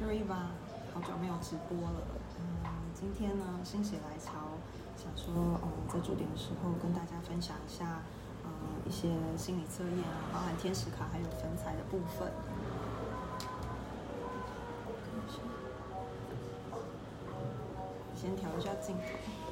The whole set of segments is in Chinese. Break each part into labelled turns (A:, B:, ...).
A: 是 Riva，好久没有直播了。嗯，今天呢心血来潮，想说，嗯，在驻点的时候跟大家分享一下，嗯，一些心理测验啊，包含天使卡还有粉彩的部分。先调一下镜头。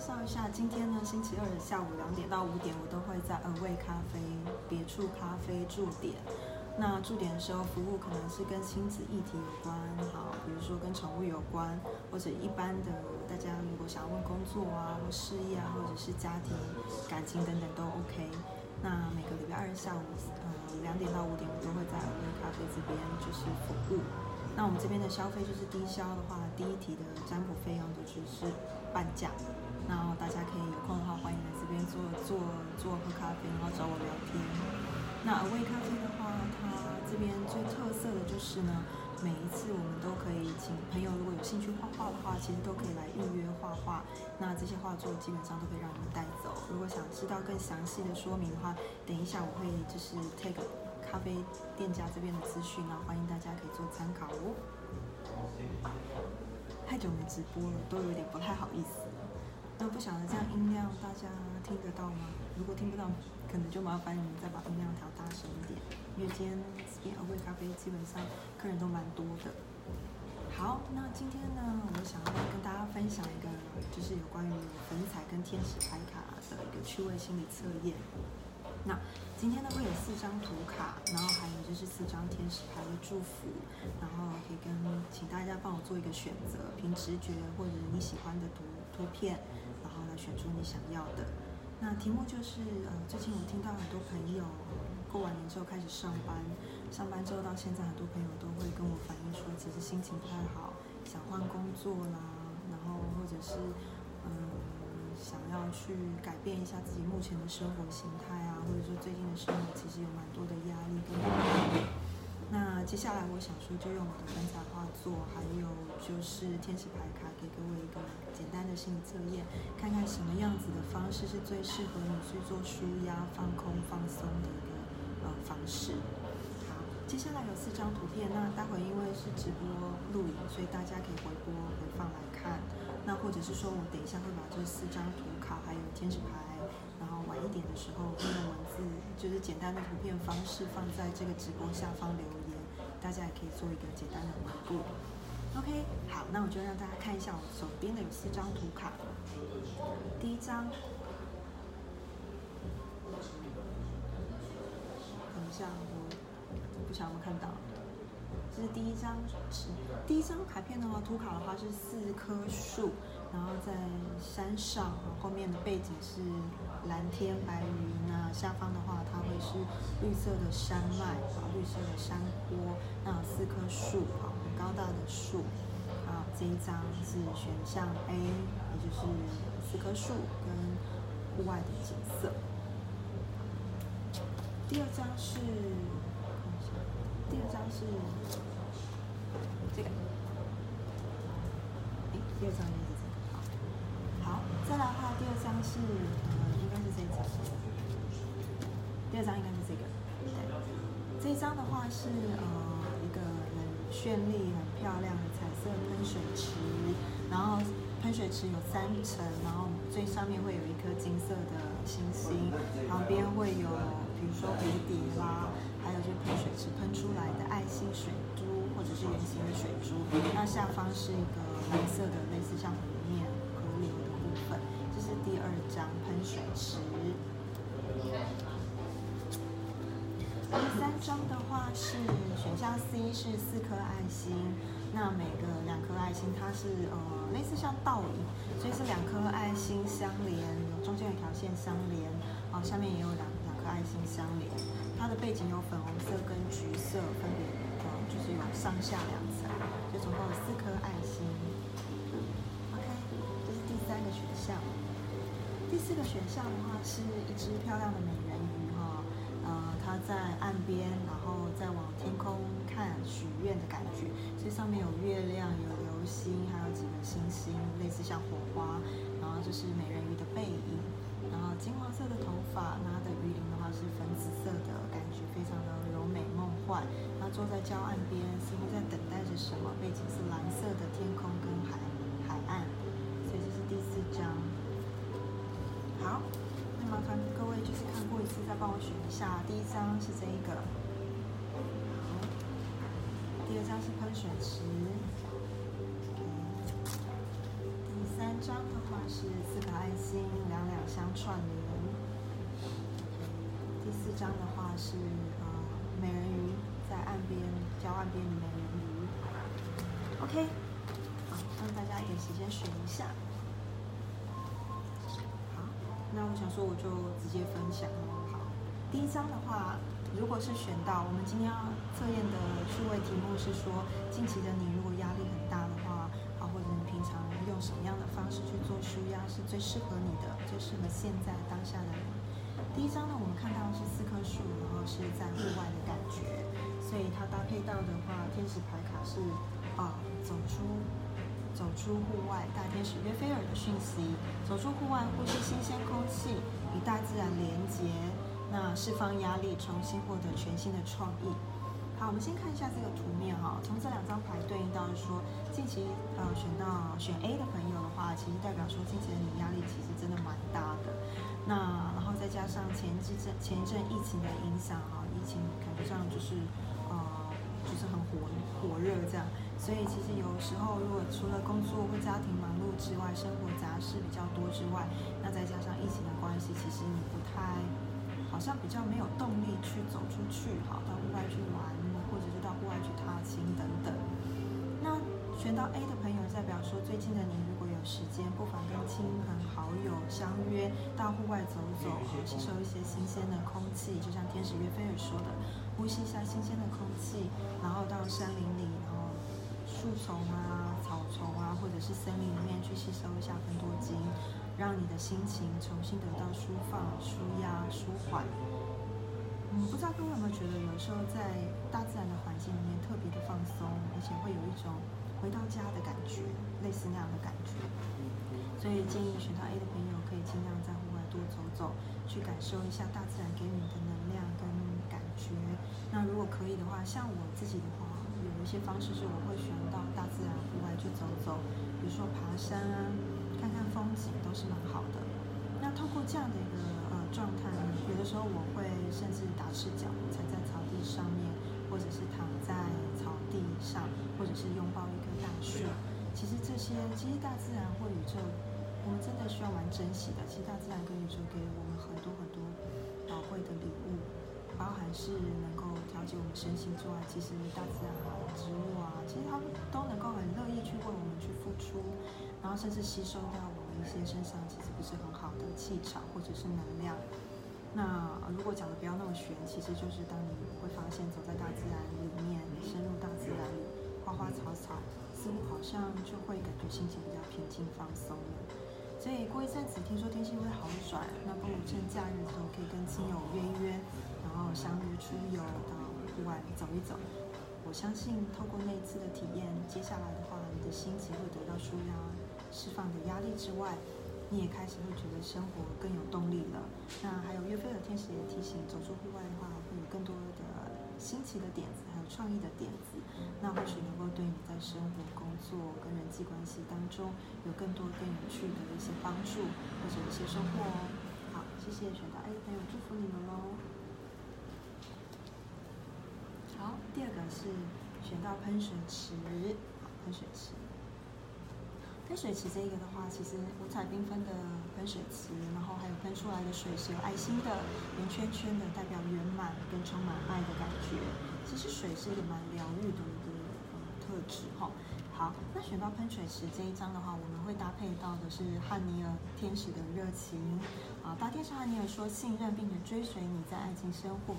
A: 绍一下，今天呢，星期二的下午两点到五点，我都会在 Away 咖啡别处咖啡驻点。那驻点的时候，服务可能是跟亲子议题有关，好，比如说跟宠物有关，或者一般的大家如果想要问工作啊，或事业啊，或者是家庭、感情等等都 OK。那每个礼拜二下午，呃，两点到五点，我都会在 Away 咖啡这边就是服务。那我们这边的消费就是低消的话，第一题的占卜费用都只是半价。坐坐喝咖啡，然后找我聊天。那尔味咖啡的话，它这边最特色的就是呢，每一次我们都可以请朋友，如果有兴趣画画的话，其实都可以来预约画画。那这些画作基本上都可以让你们带走。如果想知道更详细的说明的话，等一下我会就是 take。咖啡店家这边的资讯呢，欢迎大家可以做参考哦。太久没直播了，都有点不太好意思。那不晓得这样音量大家听得到吗？如果听不到，可能就麻烦你们再把音量调大声一点。因为今天点二味咖啡基本上客人都蛮多的。好，那今天呢，我想要跟大家分享一个，就是有关于粉彩跟天使牌卡的一个趣味心理测验。那今天呢会有四张图卡，然后还有就是四张天使牌的祝福，然后可以跟请大家帮我做一个选择，凭直觉或者你喜欢的图图片，选出你想要的。那题目就是呃，最近我听到很多朋友过完年之后开始上班，上班之后到现在，很多朋友都会跟我反映说，其实心情不太好，想换工作啦，然后或者是嗯。想要去改变一下自己目前的生活形态啊，或者说最近的生活其实有蛮多的压力跟压力。那接下来我想说，就用我的粉彩画作，还有就是天使牌卡，给各位一个简单的心理测验，看看什么样子的方式是最适合你去做舒压、放空、放松的一个呃方式。好，接下来有四张图片，那待会因为是直播录影，所以大家可以回播回放来看。那或者是说，我等一下会把这四张图卡还有天使牌，然后晚一点的时候用文字，就是简单的图片方式放在这个直播下方留言，大家也可以做一个简单的回顾。OK，好，那我就让大家看一下我手边的有四张图卡。第一张，等一下，我不晓得有没有看到。这是第一张纸，第一张卡片的话，图卡的话是四棵树，然后在山上，后面的背景是蓝天白云。那下方的话，它会是绿色的山脉，啊，绿色的山坡。那四棵树，高大的树。啊，这一张是选项 A，也就是四棵树跟户外的景色。第二张是。第二张是这个，哎，第二张应该是这个，好，再来的话，第二张是呃，应该是这一张，第二张应该是这个，对，这一张的话是呃绚丽、很漂亮的彩色喷水池，然后喷水池有三层，然后最上面会有一颗金色的星星，旁边会有比如说蝴蝶啦。还有就是喷水池喷出来的爱心水珠，或者是圆形的水珠。那下方是一个蓝色的，类似像湖面河流的部分。这是第二张喷水池。第三张的话是选项 C，是四颗爱心。那每个两颗爱心，它是呃类似像倒影，所以是两颗爱心相连，中间有条线相连，啊下面也有两两颗爱心相连。它的背景有粉红色跟橘色，分别呃就是有上下两层，就总共有四颗爱心。OK，这是第三个选项。第四个选项的话是一只漂亮的美，在岸边，然后再往天空看许愿的感觉。这上面有月亮，有流星，还有几个星星，类似像火花。然后这是美人鱼的背影，然后金黄色的头发，那它的鱼鳞的话是粉紫色的，感觉非常的柔美梦幻。它坐在礁岸边，似乎在等待着什么。背景是蓝色的天空跟海海岸，所以这是第四张。好，麻烦各位就是看过一次，再帮我选一下。第一张是这一个，好，第二张是喷水池，第三张的话是四个爱心，两两相串联。第四张的话是呃美人鱼在岸边，礁岸边的美人鱼。OK，好，让大家一点时间选一下。那我想说，我就直接分享。好，第一张的话，如果是选到我们今天要测验的趣味题目是说，近期的你如果压力很大的话，啊，或者你平常用什么样的方式去做舒压是最适合你的，最适合现在当下的你。第一张呢，我们看到是四棵树，然后是在户外的感觉，所以它搭配到的话，天使牌卡是啊，走出。走出户外，大天使约菲尔的讯息。走出户外，呼吸新鲜空气，与大自然连接，那释放压力，重新获得全新的创意。好，我们先看一下这个图面哈。从这两张牌对应到说，近期呃选到选 A 的朋友的话，其实代表说近期的你压力其实真的蛮大的。那然后再加上前几阵前一阵疫情的影响哈，疫情感觉上就是火热这样。所以其实有时候，如果除了工作或家庭忙碌之外，生活杂事比较多之外，那再加上疫情的关系，其实你不太，好像比较没有动力去走出去，好到户外去玩，或者是到户外去踏青等等。那选到 A 的朋友，代表说最近的你如果有时间，不妨跟亲朋好友相约到户外走走，吸收一些新鲜的空气，就像天使约菲尔说的，呼吸一下新鲜的空气，然后到山林里。然后树丛啊、草丛啊，或者是森林里面去吸收一下分多精，让你的心情重新得到舒放、舒压、舒缓。嗯，不知道各位有没有觉得，有时候在大自然的环境里面特别的放松，而且会有一种回到家的感觉，类似那样的感觉。所以建议选到 A 的朋友，可以尽量在户外多走走，去感受一下大自然给你的觉。那如果可以的话，像我自己的话。有一些方式是我会选到大自然户外去走走，比如说爬山啊，看看风景都是蛮好的。那透过这样的一个呃状态呢，有的时候我会甚至打赤脚踩在草地上面，或者是躺在草地上，或者是拥抱一棵大树。其实这些，其实大自然或宇宙，我们真的需要蛮珍惜的。其实大自然跟宇宙给我们很多很多宝贵的礼物。包含是能够调节我们身心之外，其实大自然啊、植物啊，其实它们都能够很乐意去为我们去付出，然后甚至吸收掉我们一些身上其实不是很好的气场或者是能量。那如果讲的不要那么玄，其实就是当你会发现走在大自然里面，深入大自然里，花花草草，似乎好像就会感觉心情比较平静放松了。所以过一阵子听说天气会好转，那不如趁假日的时候可以跟亲友约一约。后相约出游到户外走一走，我相信透过那一次的体验，接下来的话，你的心情会得到舒压、释放的压力之外，你也开始会觉得生活更有动力了。那还有约菲尔天使也提醒，走出户外的话，会有更多的新奇的点子，还有创意的点子，那或许能够对你在生活、工作跟人际关系当中有更多更有趣的一些帮助或者一些收获哦。好，谢谢选到 A 的朋友，祝福你们喽。好，第二个是选到喷水池，喷水池。喷水池这个的话，其实五彩缤纷的喷水池，然后还有喷出来的水是有爱心的，圆圈圈的，代表圆满跟充满爱的感觉。其实水是一个蛮疗愈的一个特质哈。好，那选到喷水池这一张的话，我们会搭配到的是汉尼尔天使的热情啊，大天使汉尼尔说信任并且追随你在爱情生活。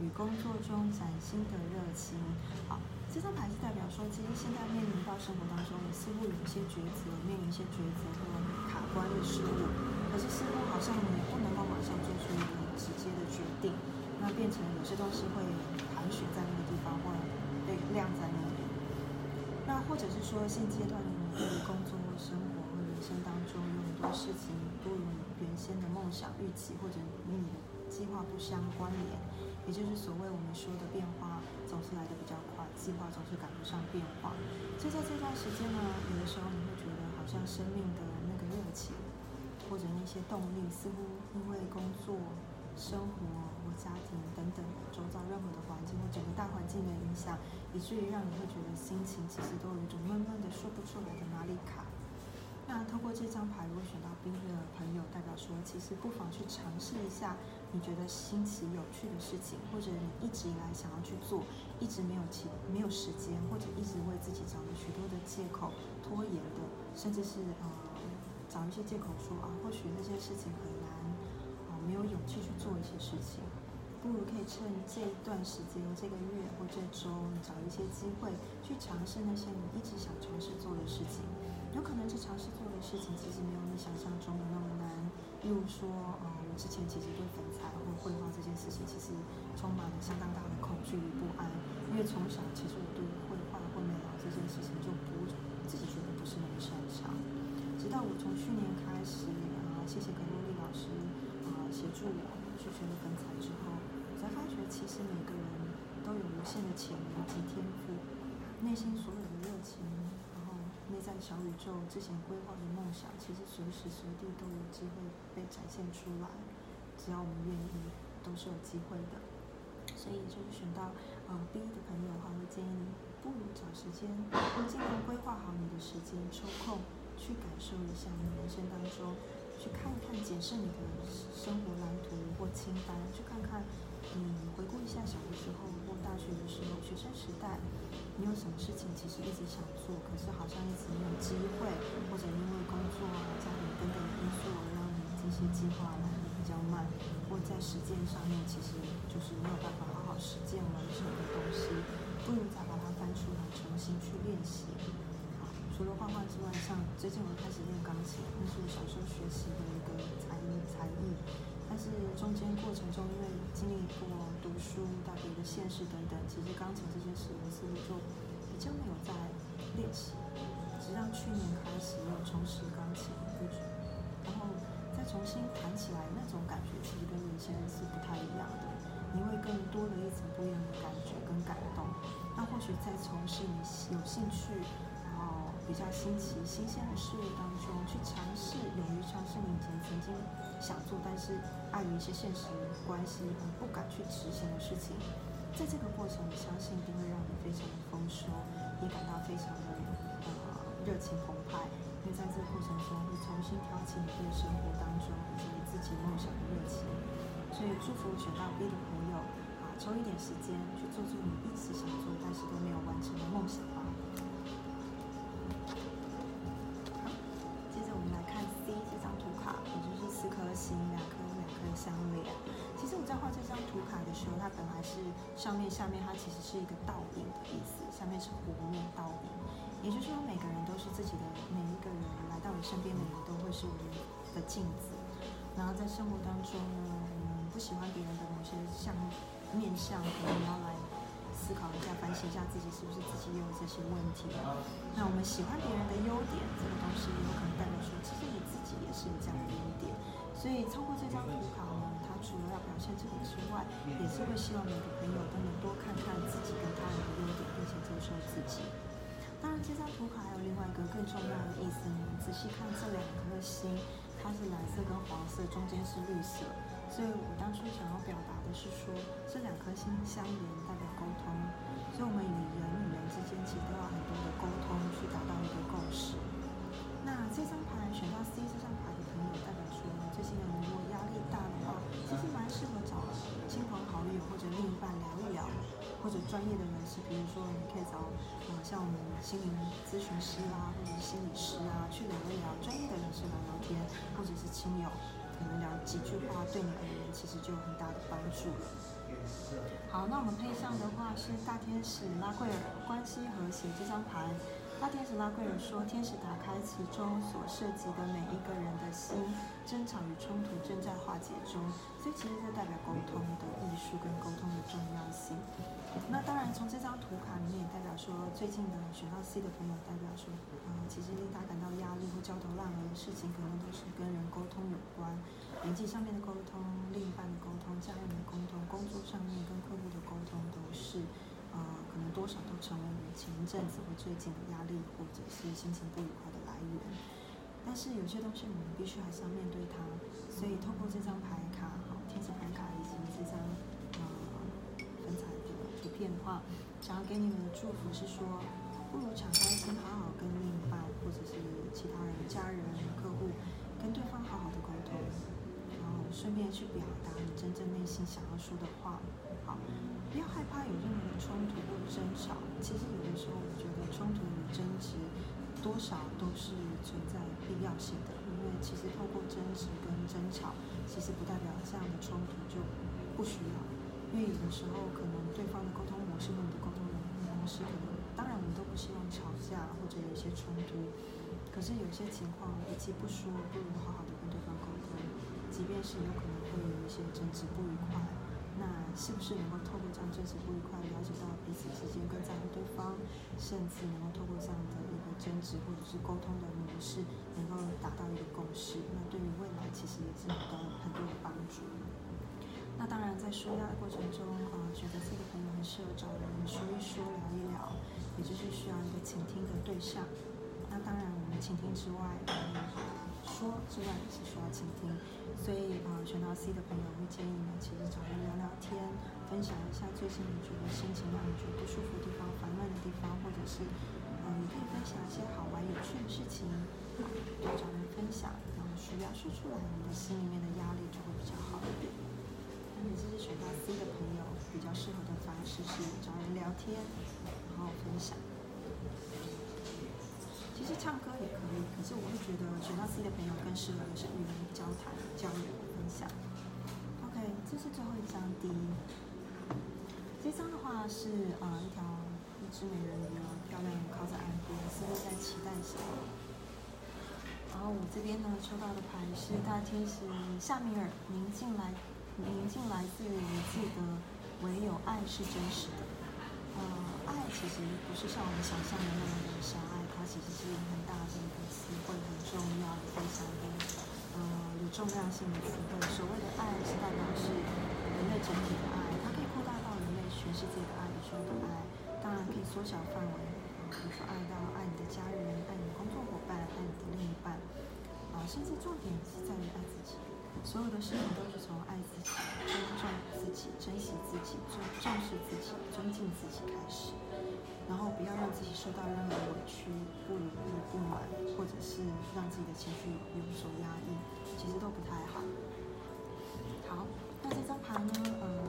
A: 与工作中崭新的热情，好，这张牌是代表说，其实现在面临到生活当中，你似乎有一些抉择，面临一些抉择和卡关的事物，可是似乎好像你不能够马上做出一个直接的决定，那变成有些东西会盘旋在那个地方，或被晾在那里。那或者是说，现阶段你对于工作、生活和人生当中有很多事情不如原先的梦想预期，或者与你的计划不相关联，也就是所谓我们说的变化总是来的比较快。计划总是赶不上变化，就在这段时间呢，有的时候你会觉得好像生命的那个热情，或者那些动力，似乎因为工作、生活或家庭等等周遭任何的环境或整个大环境的影响，以至于让你会觉得心情其实都有一种闷闷的说不出来的哪里卡。那透过这张牌，如果选到 B 的朋友，代表说其实不妨去尝试一下。你觉得新奇有趣的事情，或者你一直以来想要去做，一直没有钱、没有时间，或者一直为自己找了许多的借口拖延的，甚至是呃找一些借口说啊，或许那些事情很难，啊没有勇气去做一些事情，不如可以趁这一段时间、这个月或这周，找一些机会去尝试那些你一直想尝试做的事情。有可能这尝试做的事情其实没有你想象中的那么难，例如说，呃，我之前其实对粉绘画这件事情其实充满了相当大的恐惧与不安，因为从小其实我对绘画或美劳这件事情就不自己觉得不是那么擅长，直到我从去年开始，啊，谢谢格洛丽老师，啊，协助我去学了粉彩之后，我才发觉其实每个人都有无限的潜能及天赋，内心所有的热情。然后内在小宇宙之前规划的梦想，其实随时随地都有机会被展现出来。只要我们愿意，都是有机会的。所以就是选到呃 B 的朋友的话，会建议你不如找时间，尽量规划好你的时间，抽空去感受一下你人生当中，去看一看、检视你的生活蓝图或清单，去看看你回顾一下小的时候或大学的时候、学生时代。你有什么事情其实一直想做，可是好像一直没有机会，或者因为工作啊、家庭等等因素而让你这些计划来比较慢，或在实践上面其实就是没有办法好好实践完成的东西，不如再把它翻出来重新去练习。除了画画之外，像最近我开始练钢琴，那是我小时候学习的一个才艺才艺。但是中间过程中，因为经历过读书、大学的现实等等，其实钢琴这件事，我似乎就比较没有在练习。直到去年开始又重拾钢琴，再重新弹起来，那种感觉其实跟以前是不太一样的。你会更多的一层不一样的感觉跟感动。那或许在从事你有兴趣。然后比较新奇、新鲜的事物当中去尝试，勇于尝试你以前曾经想做，但是碍于一些现实关系而不敢去执行的事情，在这个过程，我相信一定会让你非常的丰收，也感到非常的呃热情澎湃，在这个过程中会重新挑起你对生活当中以及自己梦想的热情。所以祝福选到 B 的朋友啊，抽一点时间去做做你一直想做但是都没有完成的梦想吧。好，接着我们来看 C 这张图卡，也就是四颗星，两颗两颗。相连。其实我在画这张图卡的时候，它本来是上面、下面，它其实是一个倒影的意思，下面是弧面倒影。也就是说，每个人都是自己的，每身边的人都会是我们的镜子。然后在生活当中呢，我们不喜欢别人的某些相面相，可能要来思考一下、反省一下自己是不是自己也有这些问题。那我们喜欢别人的优点，这个东西有可能代表说，其实你自己也是有这样的优点。所以，透过这张图卡呢，它除了要表现这个之外，也是会希望每个朋友都能多看看自己跟他人的优点，并且接受自己。当然，这张图卡另外一个更重要的意思，你们仔细看这两颗星，它是蓝色跟黄色，中间是绿色。所以我当初想要表达的是说，这两颗星相连代表沟通，所以我们与人与人之间其实都要很多的沟通，去达到一个共识。那这张专业的人士，比如说你可以找呃像我们心灵咨询师啦，或者是心理师啊，去聊一聊专业的人士来聊天，或者是亲友，可能聊几句话，对你而言其实就有很大的帮助了。好，那我们配上的话是大天使拉贵尔，关系和谐这张牌。那天使拉贵尔说，天使打开其中所涉及的每一个人的心，争吵与冲突正在化解中。所以其实这代表沟通的艺术跟沟通的重要性。那当然，从这张图卡里面也代表说，最近的选到 C 的朋友代表说，嗯，其实令他感到压力或焦头烂额的事情，可能都是跟人沟通有关，人际上面的沟通、另一半的沟通、家人的沟通、工作上面跟客户的沟通都是。呃，可能多少都成为你前一阵子或最近的压力，或者是心情不愉快的来源。但是有些东西我们必须还是要面对它，所以透过这张牌卡，好，天使牌卡以及这张呃粉彩的图片的话，想要给你们的祝福是说，不如敞开心，好好跟另一半或者是其他人、家人、客户，跟对方好好的沟通，然后顺便去表达你真正内心想要说的话，要害怕有任何的冲突或争吵。其实有的时候，我觉得冲突与争执多少都是存在必要性的。因为其实透过争执跟争吵，其实不代表这样的冲突就不需要。因为有的时候，可能对方的沟通模式和你的沟通模式，可能当然我们都不希望吵架或者有一些冲突。可是有些情况，与其不说，不如好好的跟对方沟通。即便是有可能会有一些争执不愉快。是不是能够透过这样真实不愉快，了解到彼此之间更在乎对方，甚至能够透过这样的一个争执或者是沟通的模式，能够达到一个共识？那对于未来其实也是得到很多的帮助。那当然，在舒压的过程中，啊，觉得这个朋友很适合找人说一说、聊一聊，也就是需要一个倾听的对象。那当然，我们倾听之外，嗯说之外也是需要倾听。所以啊，选到 C 的朋友会建议呢，其实找人聊聊天，分享一下最近你觉得心情让你觉得不舒服的地方、烦闷的地方，或者是嗯，你可以分享一些好玩有趣的事情，多找人分享，然后需要说出来，你的心里面的压力就会比较好一点。那你这是选到 C 的朋友比较适合的方式是找人聊天，然后分享。唱歌也可以，可是我会觉得选到 C 的朋友更适合的是与人交谈、交流、分享。OK，这是最后一张 D。这张的话是呃一条一只美人鱼，漂亮靠在岸边，似乎在期待什么。然后我这边呢抽到的牌是大天使夏米尔，宁静来，宁静来自于记得，唯有爱是真实的。呃，爱其实不是像我们想象的那么的狭隘。它其实是很大的一个词汇，很重要，非常的呃有重量性的词汇。所谓的爱是代表是人类整体的爱，它可以扩大到人类全世界的爱，宇宙的爱，当然可以缩小范围，比如说爱到爱你的家人，爱你的工作伙伴，爱你的另一半，啊，甚至重点是在于爱自己。所有的事情都是从爱自己、尊重自己、珍惜自己、重重视自己、尊敬自己开始。然后不要让自己受到任何委屈、不如意、不满，或者是让自己的情绪有所压抑，其实都不太好。好，那这张牌呢？嗯，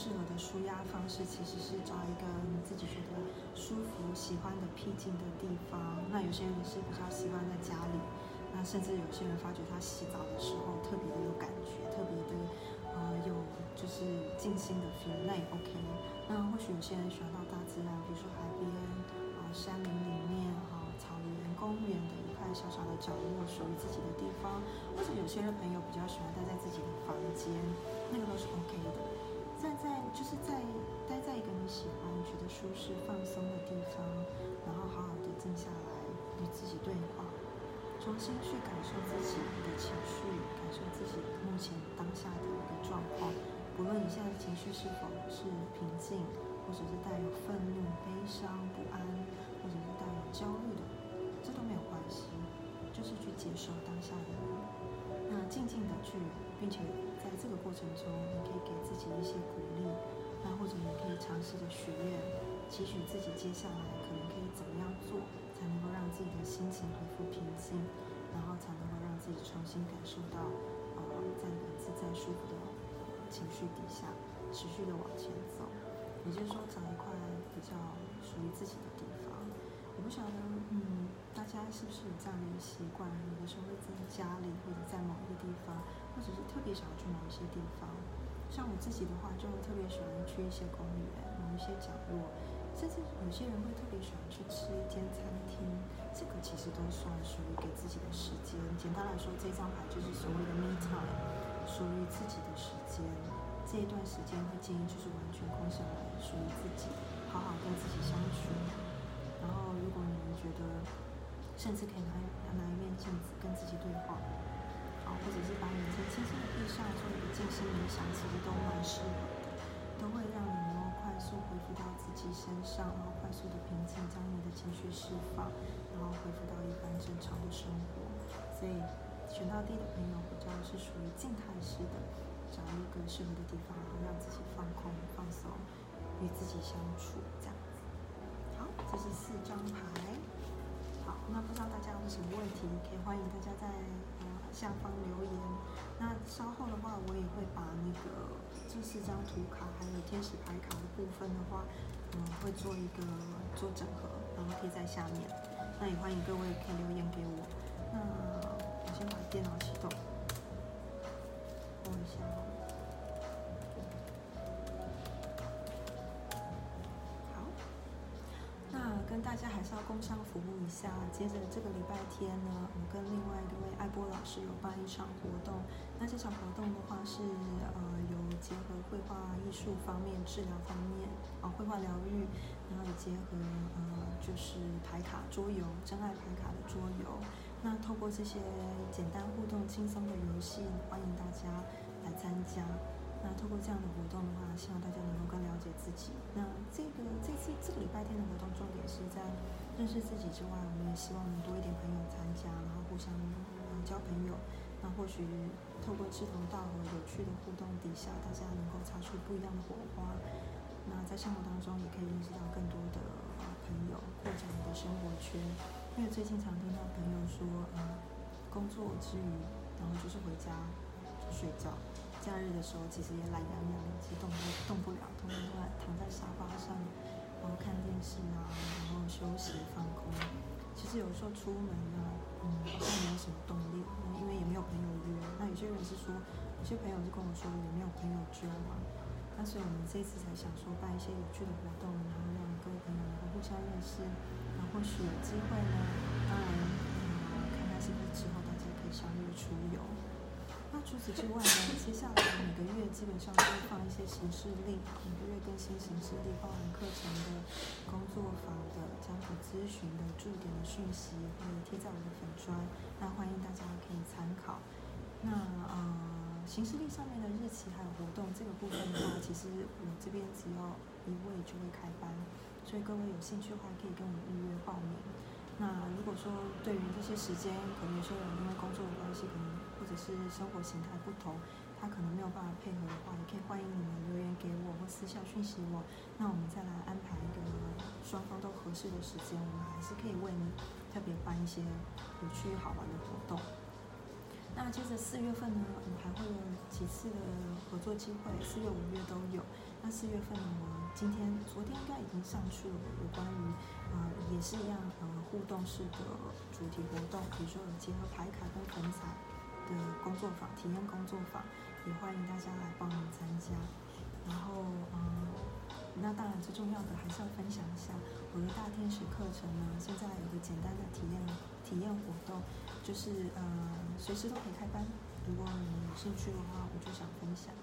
A: 适合的舒压方式，其实是找一个你自己觉得舒服、喜欢的僻静的地方。那有些人是比较喜欢在家里。那甚至有些人发觉他洗澡的时候特别的有感觉，特别的呃有就是静心的 feel，那也 OK。那或许有些人喜欢到大自然，比如说海边啊、山林里面哈、草原、公园的一块小小的角落，属于自己的地方。或者有些人朋友比较喜欢待在自己的房间，那个都是 OK 的。就是在待在一个你喜欢、觉得舒适、放松的地方，然后好好的静下来与自己对话。重新去感受自己的情绪，感受自己目前当下的一个状况。不论你现在的情绪是否是平静，或者是带有愤怒、悲伤、不安，或者是带有焦虑的，这都没有关系。就是去接受当下的，静静的去，并且在这个过程中，你可以给自己一些鼓励。那或者你可以尝试着许愿，期许自己接下来可能可以怎么样做。才能够让自己的心情恢复平静，然后才能够让自己重新感受到，呃，在一个自在舒服的情绪底下，持续的往前走。也就是说，找一块比较属于自己的地方，我不晓得，嗯，大家是不是有这样的一个习惯？有的时候会在家里，或者在某一个地方，或者是特别想要去某一些地方。像我自己的话，就特别喜欢去一些公园、某一些角落，甚至有些人会特别喜欢去吃一间餐厅。这个其实都算属于给自己的时间。简单来说，这张牌就是所谓的 me time，属于自己的时间。这一段时间会建议就是完全空下来，属于自己，好好跟自己相处。然后，如果你们觉得，甚至可以拿拿一面镜子跟自己对话，好，或者是把眼睛轻轻的闭上，做一个静心冥想，其实都蛮适合的，都会让你能够快速恢复到自己身上，然后快速的平静，将你的情绪释放，然后恢复到一般正常的生活。所以，选到 D 的朋友，比较是属于静态式的，找一个适合的地方，然后让自己放空、放松，与自己相处，这样子。好。这是四张牌，那不知道大家有什么问题，可以欢迎大家在呃下方留言。那稍后的话，我也会把那个这四张图卡还有天使牌卡的部分的话，嗯，会做一个做整合，然后贴在下面。那也欢迎各位可以留言给我。那我先把电脑启动，工商服务一下。接着这个礼拜天呢，我跟另外一位爱波老师有办一场活动。那这场活动的话是呃有结合绘画艺术方面、治疗方面啊，绘画疗愈，然后也结合呃就是牌卡桌游、真爱牌卡的桌游。那透过这些简单互动、轻松的游戏，欢迎大家来参加。那通过这样的活动的话，希望大家能够更了解自己。那这个这次这个礼拜天的活动重点是在认识自己之外，我们也希望能多一点朋友参加，然后互相交朋友。那或许透过志同道合、有趣的互动底下，大家能够擦出不一样的火花。那在生活当中也可以认识到更多的朋友，扩展你的生活圈。因为最近常听到朋友说，呃，工作之余，然后就是回家就睡觉。假日的时候，其实也懒洋洋的，其实动不动不了，通常都在躺在沙发上，然后看电视啊，然后休息放空。其实有时候出门呢，嗯，好像没有什么动力，因为也没有朋友约。那有些人是说，有些朋友就跟我说，也没有朋友揪嘛。那所以我们这次才想说办一些有趣的活动，然后让各位朋友能够互相认识。那或许有机会呢，当然，嗯，看看是不是之后大家可以相约出游。那除此之外呢？接下来每个月基本上都会放一些形式力，每个月更新形式力，包含课程的、工作坊的、家庭咨询的、驻点的讯息，会贴在我的粉砖，那欢迎大家可以参考。那呃，形式力上面的日期还有活动这个部分的话，其实我这边只要一位就会开班，所以各位有兴趣的话可以跟我预约报名。那如果说对于这些时间，可能有些人因为工作的关系，可能或者是生活形态不同，他可能没有办法配合的话，也可以欢迎你们留言给我或私下讯息我，那我们再来安排一个双方都合适的时间，我们还是可以为你特别办一些有趣好玩的活动。那接着四月份呢，我们还会有几次的合作机会，四月、五月都有。那四月份呢，我今天、昨天应该已经上去了，有关于呃也是一样呃互动式的主题活动，比如说有结合牌卡跟粉彩。的工作坊、体验工作坊，也欢迎大家来报名参加。然后，嗯，那当然最重要的还是要分享一下我的大天使课程呢。现在有个简单的体验体验活动，就是呃随时都可以开班。如果你有兴趣的话，我就想分享。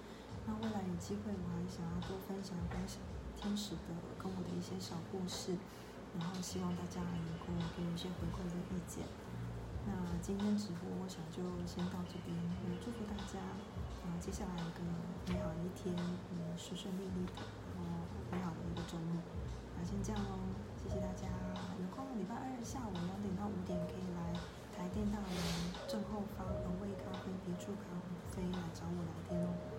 A: 那未来有机会，我还想要多分享分享天使的跟我的一些小故事，然后希望大家能够给我一些回馈的意见。那今天直播我想就先到这边，也祝福大家，啊、接下来一个美好的一天，嗯，顺顺利利的，然后美好的一个周末。那先这样喽，谢谢大家。有空礼拜二下午两点到五点可以来台电大楼正后方的味咖啡别处咖啡来找我聊天哦。